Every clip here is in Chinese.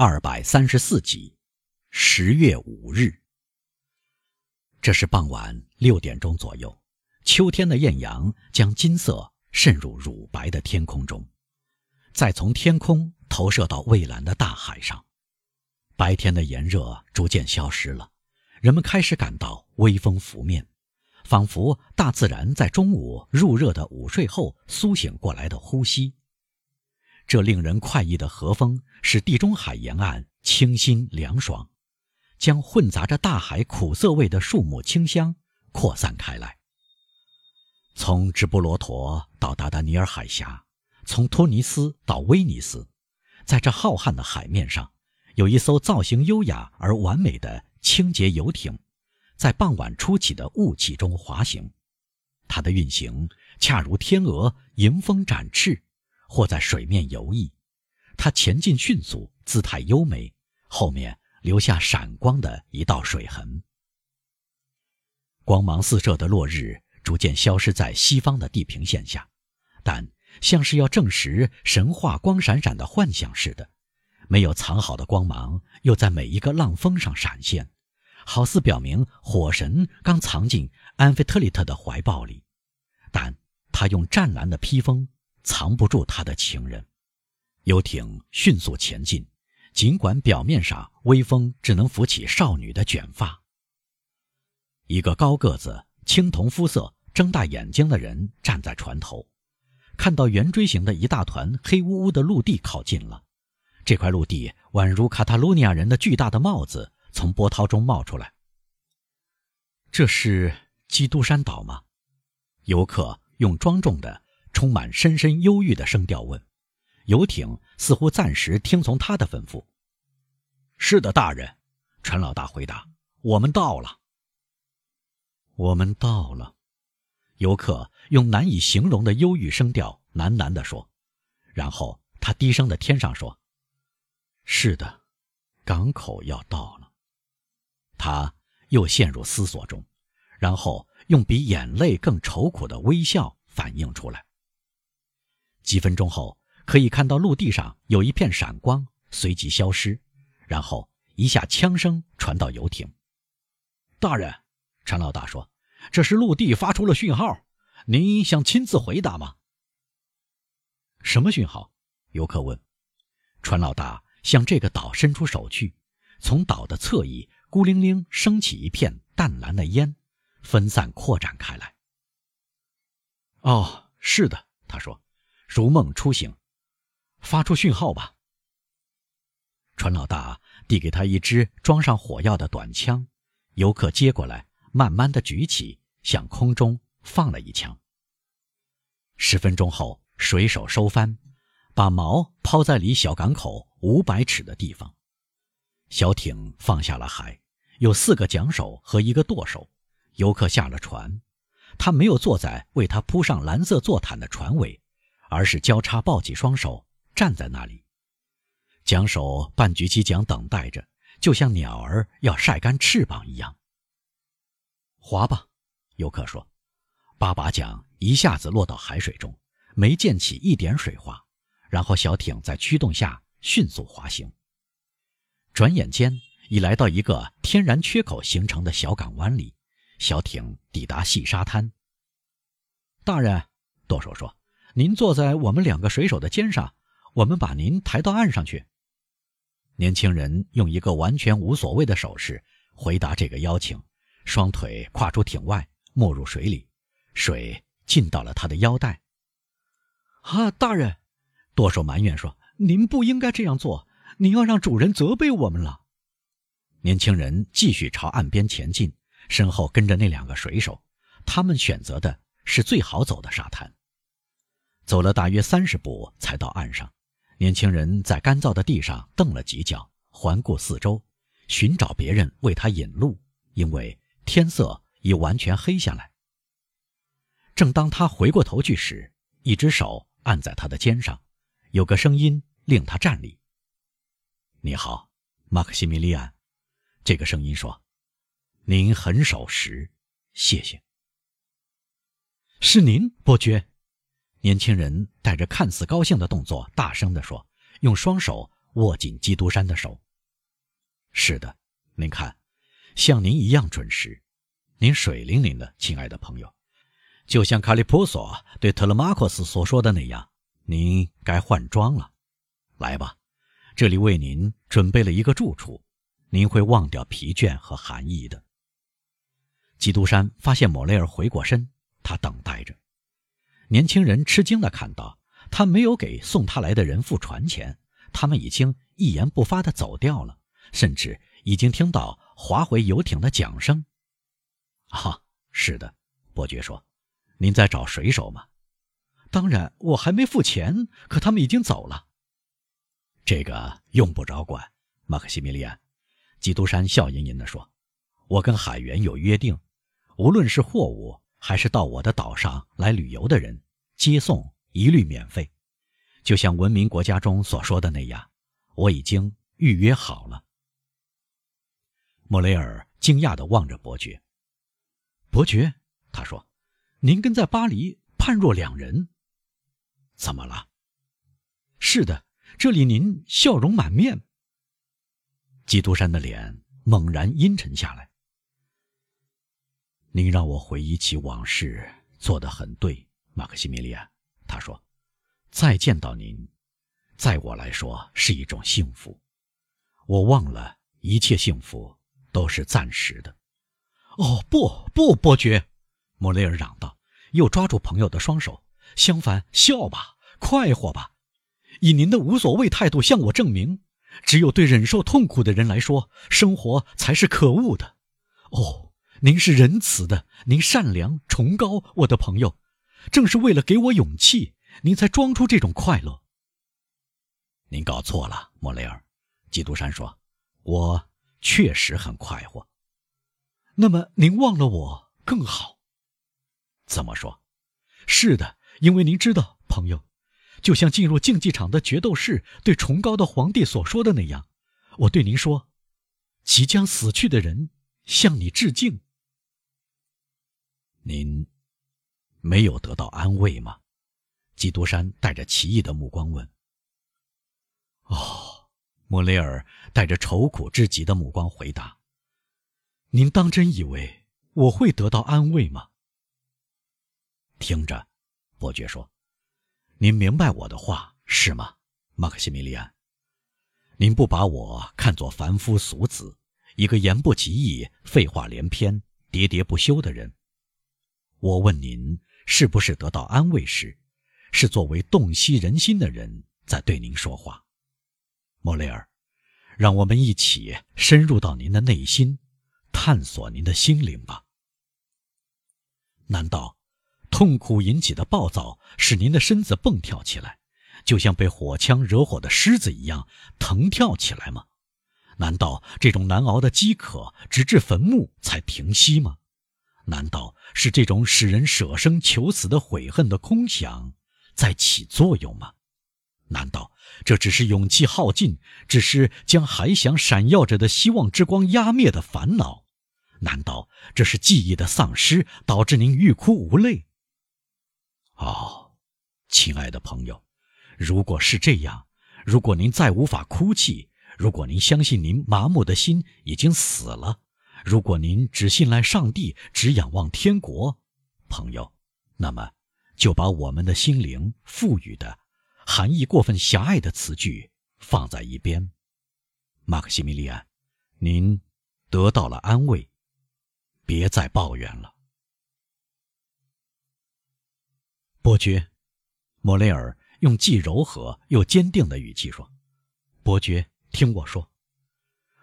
二百三十四集，十月五日。这是傍晚六点钟左右，秋天的艳阳将金色渗入乳白的天空中，再从天空投射到蔚蓝的大海上。白天的炎热逐渐消失了，人们开始感到微风拂面，仿佛大自然在中午入热的午睡后苏醒过来的呼吸。这令人快意的和风使地中海沿岸清新凉爽，将混杂着大海苦涩味的树木清香扩散开来。从直布罗陀到达达尼尔海峡，从托尼斯到威尼斯，在这浩瀚的海面上，有一艘造型优雅而完美的清洁游艇，在傍晚初起的雾气中滑行。它的运行恰如天鹅迎风展翅。或在水面游弋，它前进迅速，姿态优美，后面留下闪光的一道水痕。光芒四射的落日逐渐消失在西方的地平线下，但像是要证实神话光闪闪的幻想似的，没有藏好的光芒又在每一个浪峰上闪现，好似表明火神刚藏进安菲特利特的怀抱里，但他用湛蓝的披风。藏不住他的情人，游艇迅速前进，尽管表面上微风只能拂起少女的卷发。一个高个子、青铜肤色、睁大眼睛的人站在船头，看到圆锥形的一大团黑乌乌的陆地靠近了。这块陆地宛如卡塔卢尼亚人的巨大的帽子，从波涛中冒出来。这是基督山岛吗？游客用庄重的。充满深深忧郁的声调问：“游艇似乎暂时听从他的吩咐。”“是的，大人。”船老大回答，“我们到了。”“我们到了。”游客用难以形容的忧郁声调喃喃地说，然后他低声的添上说：“是的，港口要到了。”他又陷入思索中，然后用比眼泪更愁苦的微笑反映出来。几分钟后，可以看到陆地上有一片闪光，随即消失，然后一下枪声传到游艇。大人，船老大说：“这是陆地发出了讯号，您想亲自回答吗？”什么讯号？游客问。船老大向这个岛伸出手去，从岛的侧翼孤零零升起一片淡蓝的烟，分散扩展开来。哦，是的，他说。如梦初醒，发出讯号吧。船老大递给他一支装上火药的短枪，游客接过来，慢慢的举起，向空中放了一枪。十分钟后，水手收帆，把锚抛在离小港口五百尺的地方。小艇放下了海，有四个桨手和一个舵手。游客下了船，他没有坐在为他铺上蓝色坐毯的船尾。而是交叉抱起双手站在那里，桨手半举起桨等待着，就像鸟儿要晒干翅膀一样。划吧，游客说。八把桨一下子落到海水中，没溅起一点水花。然后小艇在驱动下迅速滑行。转眼间已来到一个天然缺口形成的小港湾里，小艇抵达细沙滩。大人，舵手说。您坐在我们两个水手的肩上，我们把您抬到岸上去。年轻人用一个完全无所谓的手势回答这个邀请，双腿跨出艇外，没入水里，水浸到了他的腰带。啊，大人，舵手埋怨说：“您不应该这样做，您要让主人责备我们了。”年轻人继续朝岸边前进，身后跟着那两个水手，他们选择的是最好走的沙滩。走了大约三十步，才到岸上。年轻人在干燥的地上蹬了几脚，环顾四周，寻找别人为他引路，因为天色已完全黑下来。正当他回过头去时，一只手按在他的肩上，有个声音令他站立。“你好，马克西米利安。”这个声音说，“您很守时，谢谢。”“是您，伯爵。”年轻人带着看似高兴的动作，大声地说：“用双手握紧基督山的手。是的，您看，像您一样准时，您水灵灵的，亲爱的朋友，就像卡利普索对特勒马克斯所说的那样，您该换装了。来吧，这里为您准备了一个住处，您会忘掉疲倦和寒意的。基督山发现莫雷尔回过身，他等待着。年轻人吃惊地看到，他没有给送他来的人付船钱，他们已经一言不发地走掉了，甚至已经听到划回游艇的桨声。啊，是的，伯爵说：“您在找水手吗？”“当然，我还没付钱，可他们已经走了。”“这个用不着管。”马克西米利安，基督山笑吟吟地说：“我跟海员有约定。”无论是货物还是到我的岛上来旅游的人，接送一律免费，就像文明国家中所说的那样，我已经预约好了。莫雷尔惊讶地望着伯爵。伯爵，他说：“您跟在巴黎判若两人，怎么了？”是的，这里您笑容满面。基督山的脸猛然阴沉下来。您让我回忆起往事，做得很对，马克西米利安。他说：“再见到您，在我来说是一种幸福。我忘了一切幸福都是暂时的。”哦，不不，伯爵，莫雷尔嚷道，又抓住朋友的双手。相反，笑吧，快活吧，以您的无所谓态度向我证明，只有对忍受痛苦的人来说，生活才是可恶的。哦。您是仁慈的，您善良崇高，我的朋友，正是为了给我勇气，您才装出这种快乐。您搞错了，莫雷尔，基督山说：“我确实很快活。”那么您忘了我更好。怎么说？是的，因为您知道，朋友，就像进入竞技场的决斗士对崇高的皇帝所说的那样，我对您说：“即将死去的人向你致敬。”您没有得到安慰吗？基督山带着奇异的目光问。哦，莫雷尔带着愁苦至极的目光回答：“您当真以为我会得到安慰吗？”听着，伯爵说：“您明白我的话是吗，马克西米利安？您不把我看作凡夫俗子，一个言不及义、废话连篇、喋喋不休的人。”我问您，是不是得到安慰时，是作为洞悉人心的人在对您说话？莫雷尔，让我们一起深入到您的内心，探索您的心灵吧。难道痛苦引起的暴躁使您的身子蹦跳起来，就像被火枪惹火的狮子一样腾跳起来吗？难道这种难熬的饥渴直至坟墓才停息吗？难道是这种使人舍生求死的悔恨的空想在起作用吗？难道这只是勇气耗尽，只是将还想闪耀着的希望之光压灭的烦恼？难道这是记忆的丧失导致您欲哭无泪？哦，亲爱的朋友，如果是这样，如果您再无法哭泣，如果您相信您麻木的心已经死了。如果您只信赖上帝，只仰望天国，朋友，那么就把我们的心灵赋予的含义过分狭隘的词句放在一边。马克西米利安，您得到了安慰，别再抱怨了。伯爵，莫雷尔用既柔和又坚定的语气说：“伯爵，听我说，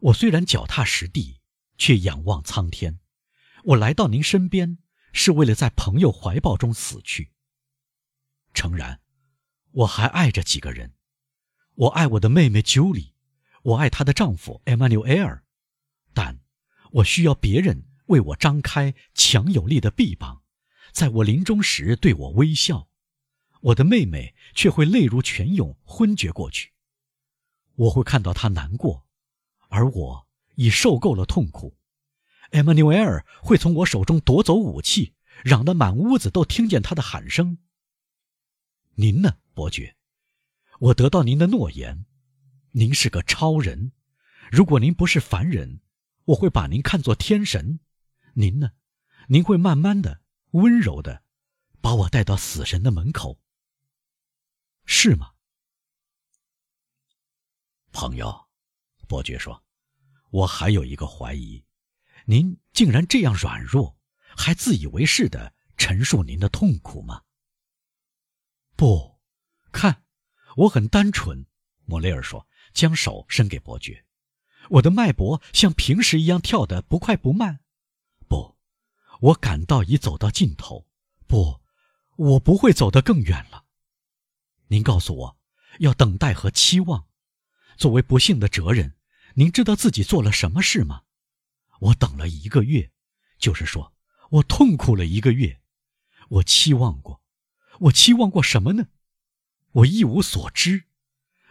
我虽然脚踏实地。”却仰望苍天。我来到您身边，是为了在朋友怀抱中死去。诚然，我还爱着几个人。我爱我的妹妹 Julie，我爱她的丈夫 Emmanuel，但我需要别人为我张开强有力的臂膀，在我临终时对我微笑。我的妹妹却会泪如泉涌，昏厥过去。我会看到她难过，而我。已受够了痛苦，艾玛纽埃尔会从我手中夺走武器，嚷得满屋子都听见他的喊声。您呢，伯爵？我得到您的诺言，您是个超人。如果您不是凡人，我会把您看作天神。您呢？您会慢慢的、温柔的，把我带到死神的门口，是吗？朋友，伯爵说：“我还有一个怀疑，您竟然这样软弱，还自以为是的陈述您的痛苦吗？”不，看，我很单纯。莫雷尔说，将手伸给伯爵：“我的脉搏像平时一样跳得不快不慢。不，我感到已走到尽头。不，我不会走得更远了。您告诉我，要等待和期望。作为不幸的哲人，您知道自己做了什么事吗？我等了一个月，就是说，我痛苦了一个月。我期望过。”我期望过什么呢？我一无所知，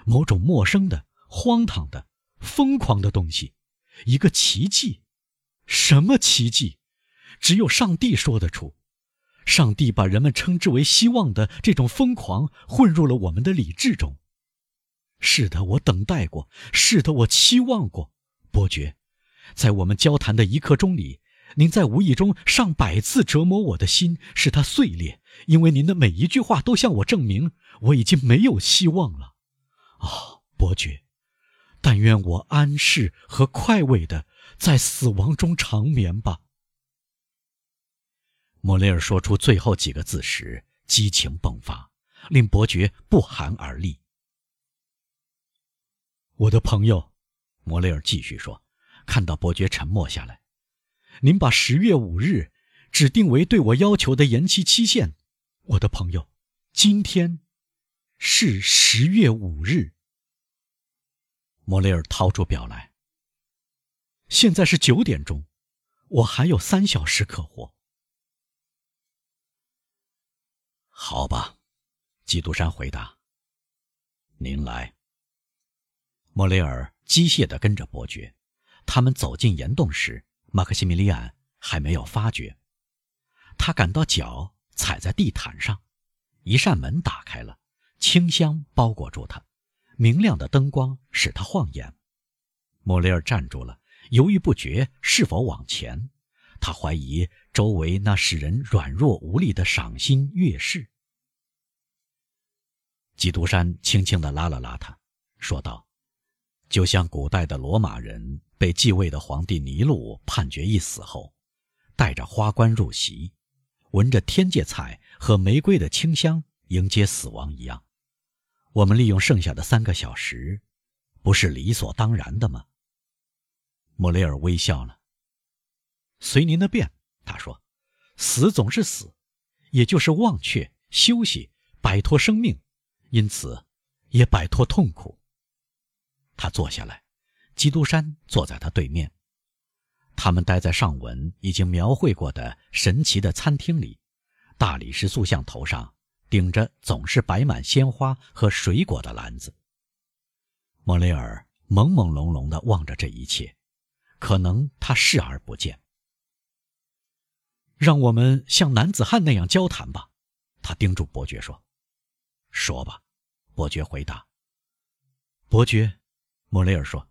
某种陌生的、荒唐的、疯狂的东西，一个奇迹。什么奇迹？只有上帝说得出。上帝把人们称之为希望的这种疯狂混入了我们的理智中。是的，我等待过；是的，我期望过。伯爵，在我们交谈的一刻钟里。您在无意中上百次折磨我的心，使它碎裂，因为您的每一句话都向我证明我已经没有希望了。啊，伯爵，但愿我安适和快慰的在死亡中长眠吧。莫雷尔说出最后几个字时，激情迸发，令伯爵不寒而栗。我的朋友，莫雷尔继续说，看到伯爵沉默下来。您把十月五日指定为对我要求的延期期限，我的朋友，今天是十月五日。莫雷尔掏出表来，现在是九点钟，我还有三小时可活。好吧，基督山回答。您来。莫雷尔机械地跟着伯爵，他们走进岩洞时。马克西米利安还没有发觉，他感到脚踩在地毯上，一扇门打开了，清香包裹住他，明亮的灯光使他晃眼。莫雷尔站住了，犹豫不决是否往前，他怀疑周围那使人软弱无力的赏心悦事。基督山轻轻地拉了拉他，说道：“就像古代的罗马人。”被继位的皇帝尼禄判决一死后，带着花冠入席，闻着天芥菜和玫瑰的清香迎接死亡一样，我们利用剩下的三个小时，不是理所当然的吗？莫雷尔微笑了。随您的便，他说：“死总是死，也就是忘却、休息、摆脱生命，因此也摆脱痛苦。”他坐下来。基督山坐在他对面，他们待在上文已经描绘过的神奇的餐厅里。大理石塑像头上顶着总是摆满鲜花和水果的篮子。莫雷尔朦朦胧胧地望着这一切，可能他视而不见。让我们像男子汉那样交谈吧，他叮嘱伯爵说：“说吧。”伯爵回答。伯爵，莫雷尔说。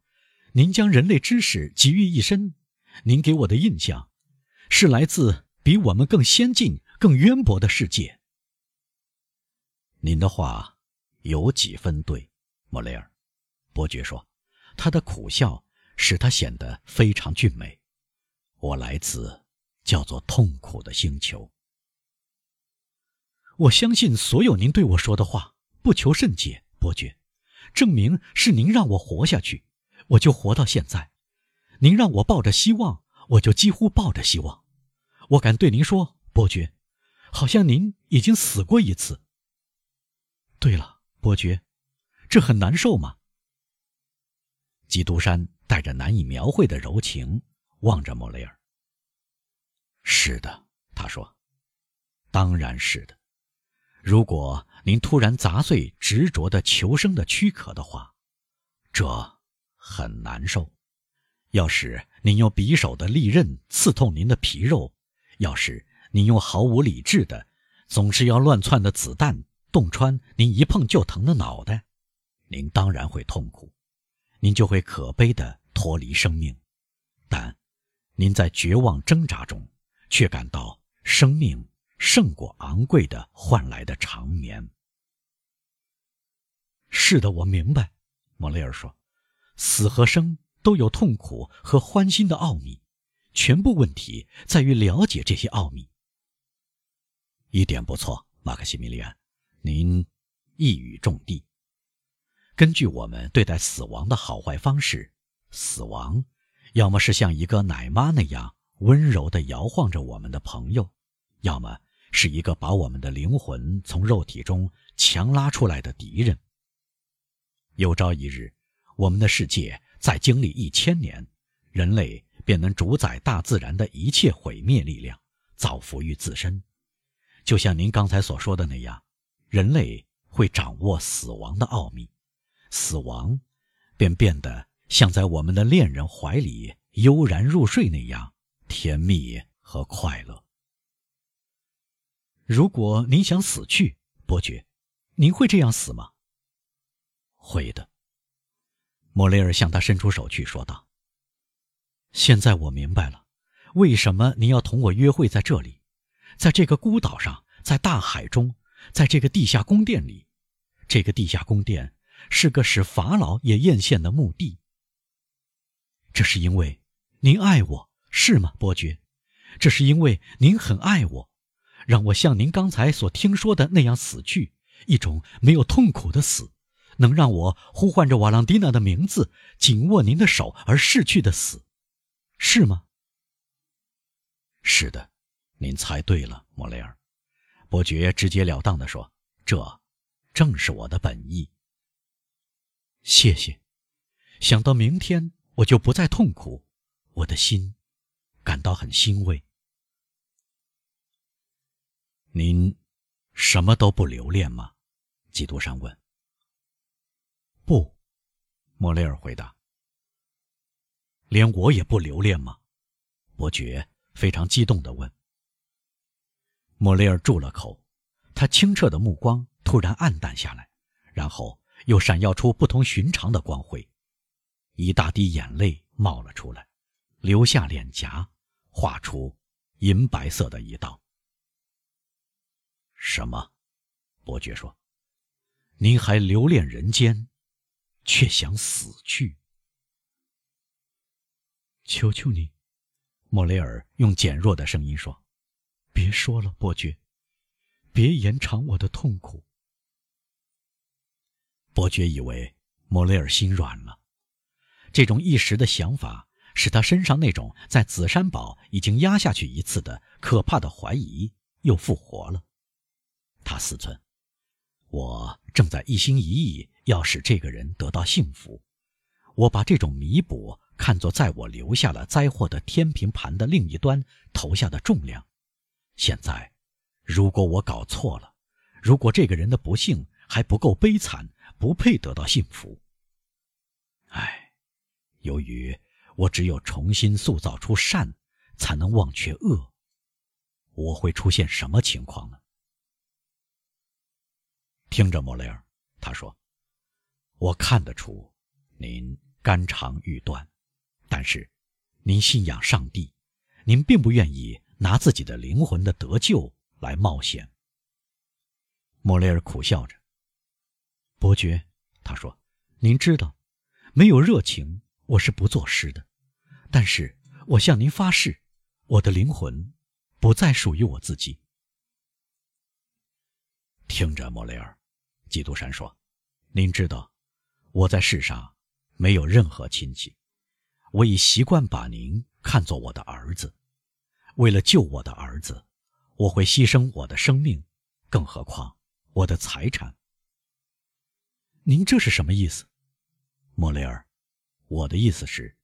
您将人类知识集于一身，您给我的印象是来自比我们更先进、更渊博的世界。您的话有几分对，莫雷尔，伯爵说，他的苦笑使他显得非常俊美。我来自叫做痛苦的星球。我相信所有您对我说的话，不求甚解，伯爵，证明是您让我活下去。我就活到现在，您让我抱着希望，我就几乎抱着希望。我敢对您说，伯爵，好像您已经死过一次。对了，伯爵，这很难受吗？基督山带着难以描绘的柔情望着莫雷尔。是的，他说，当然是的。如果您突然砸碎执着的求生的躯壳的话，这。很难受。要是您用匕首的利刃刺痛您的皮肉，要是您用毫无理智的、总是要乱窜的子弹洞穿您一碰就疼的脑袋，您当然会痛苦。您就会可悲地脱离生命；但您在绝望挣扎中，却感到生命胜过昂贵的换来的长眠。是的，我明白，莫雷尔说，死和生都有痛苦和欢欣的奥秘，全部问题在于了解这些奥秘。一点不错，马克西米利安，您一语中的。根据我们对待死亡的好坏方式，死亡要么是像一个奶妈那样温柔地摇晃着我们的朋友，要么是一个把我们的灵魂从肉体中强拉出来的敌人。有朝一日，我们的世界再经历一千年，人类便能主宰大自然的一切毁灭力量，造福于自身。就像您刚才所说的那样，人类会掌握死亡的奥秘。死亡，便变得像在我们的恋人怀里悠然入睡那样甜蜜和快乐。如果您想死去，伯爵，您会这样死吗？会的。莫雷尔向他伸出手去，说道：“现在我明白了，为什么您要同我约会在这里，在这个孤岛上，在大海中，在这个地下宫殿里，这个地下宫殿。”是个使法老也艳羡的墓地。这是因为您爱我，是吗，伯爵？这是因为您很爱我，让我像您刚才所听说的那样死去，一种没有痛苦的死，能让我呼唤着瓦朗蒂娜的名字，紧握您的手而逝去的死，是吗？是的，您猜对了，莫雷尔。伯爵直截了当地说：“这正是我的本意。”谢谢，想到明天我就不再痛苦，我的心感到很欣慰。您什么都不留恋吗？基督山问。不，莫雷尔回答。连我也不留恋吗？伯爵非常激动地问。莫雷尔住了口，他清澈的目光突然暗淡下来，然后。又闪耀出不同寻常的光辉，一大滴眼泪冒了出来，流下脸颊，画出银白色的一道。什么？伯爵说：“您还留恋人间，却想死去？”求求你，莫雷尔用减弱的声音说：“别说了，伯爵，别延长我的痛苦。”伯爵以为莫雷尔心软了，这种一时的想法使他身上那种在紫山堡已经压下去一次的可怕的怀疑又复活了。他思忖：我正在一心一意要使这个人得到幸福，我把这种弥补看作在我留下了灾祸的天平盘的另一端投下的重量。现在，如果我搞错了，如果这个人的不幸还不够悲惨，不配得到幸福。唉，由于我只有重新塑造出善，才能忘却恶，我会出现什么情况呢？听着，莫雷尔，他说：“我看得出您肝肠欲断，但是您信仰上帝，您并不愿意拿自己的灵魂的得救来冒险。”莫雷尔苦笑着。伯爵，他说：“您知道，没有热情，我是不作诗的。但是我向您发誓，我的灵魂不再属于我自己。”听着，莫雷尔，基督山说：“您知道，我在世上没有任何亲戚，我已习惯把您看作我的儿子。为了救我的儿子，我会牺牲我的生命，更何况我的财产。”您这是什么意思，莫雷尔？我的意思是，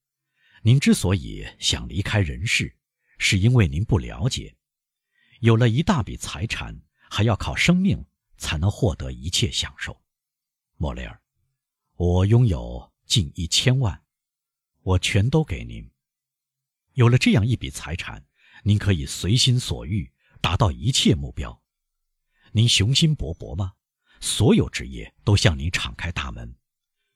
您之所以想离开人世，是因为您不了解，有了一大笔财产，还要靠生命才能获得一切享受。莫雷尔，我拥有近一千万，我全都给您。有了这样一笔财产，您可以随心所欲，达到一切目标。您雄心勃勃吗？所有职业都向您敞开大门，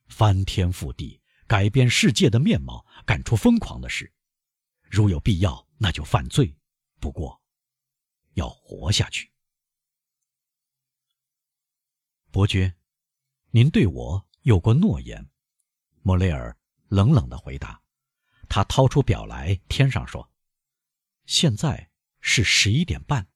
翻天覆地，改变世界的面貌，干出疯狂的事。如有必要，那就犯罪。不过，要活下去。伯爵，您对我有过诺言。莫雷尔冷冷的回答。他掏出表来，添上说：“现在是十一点半。”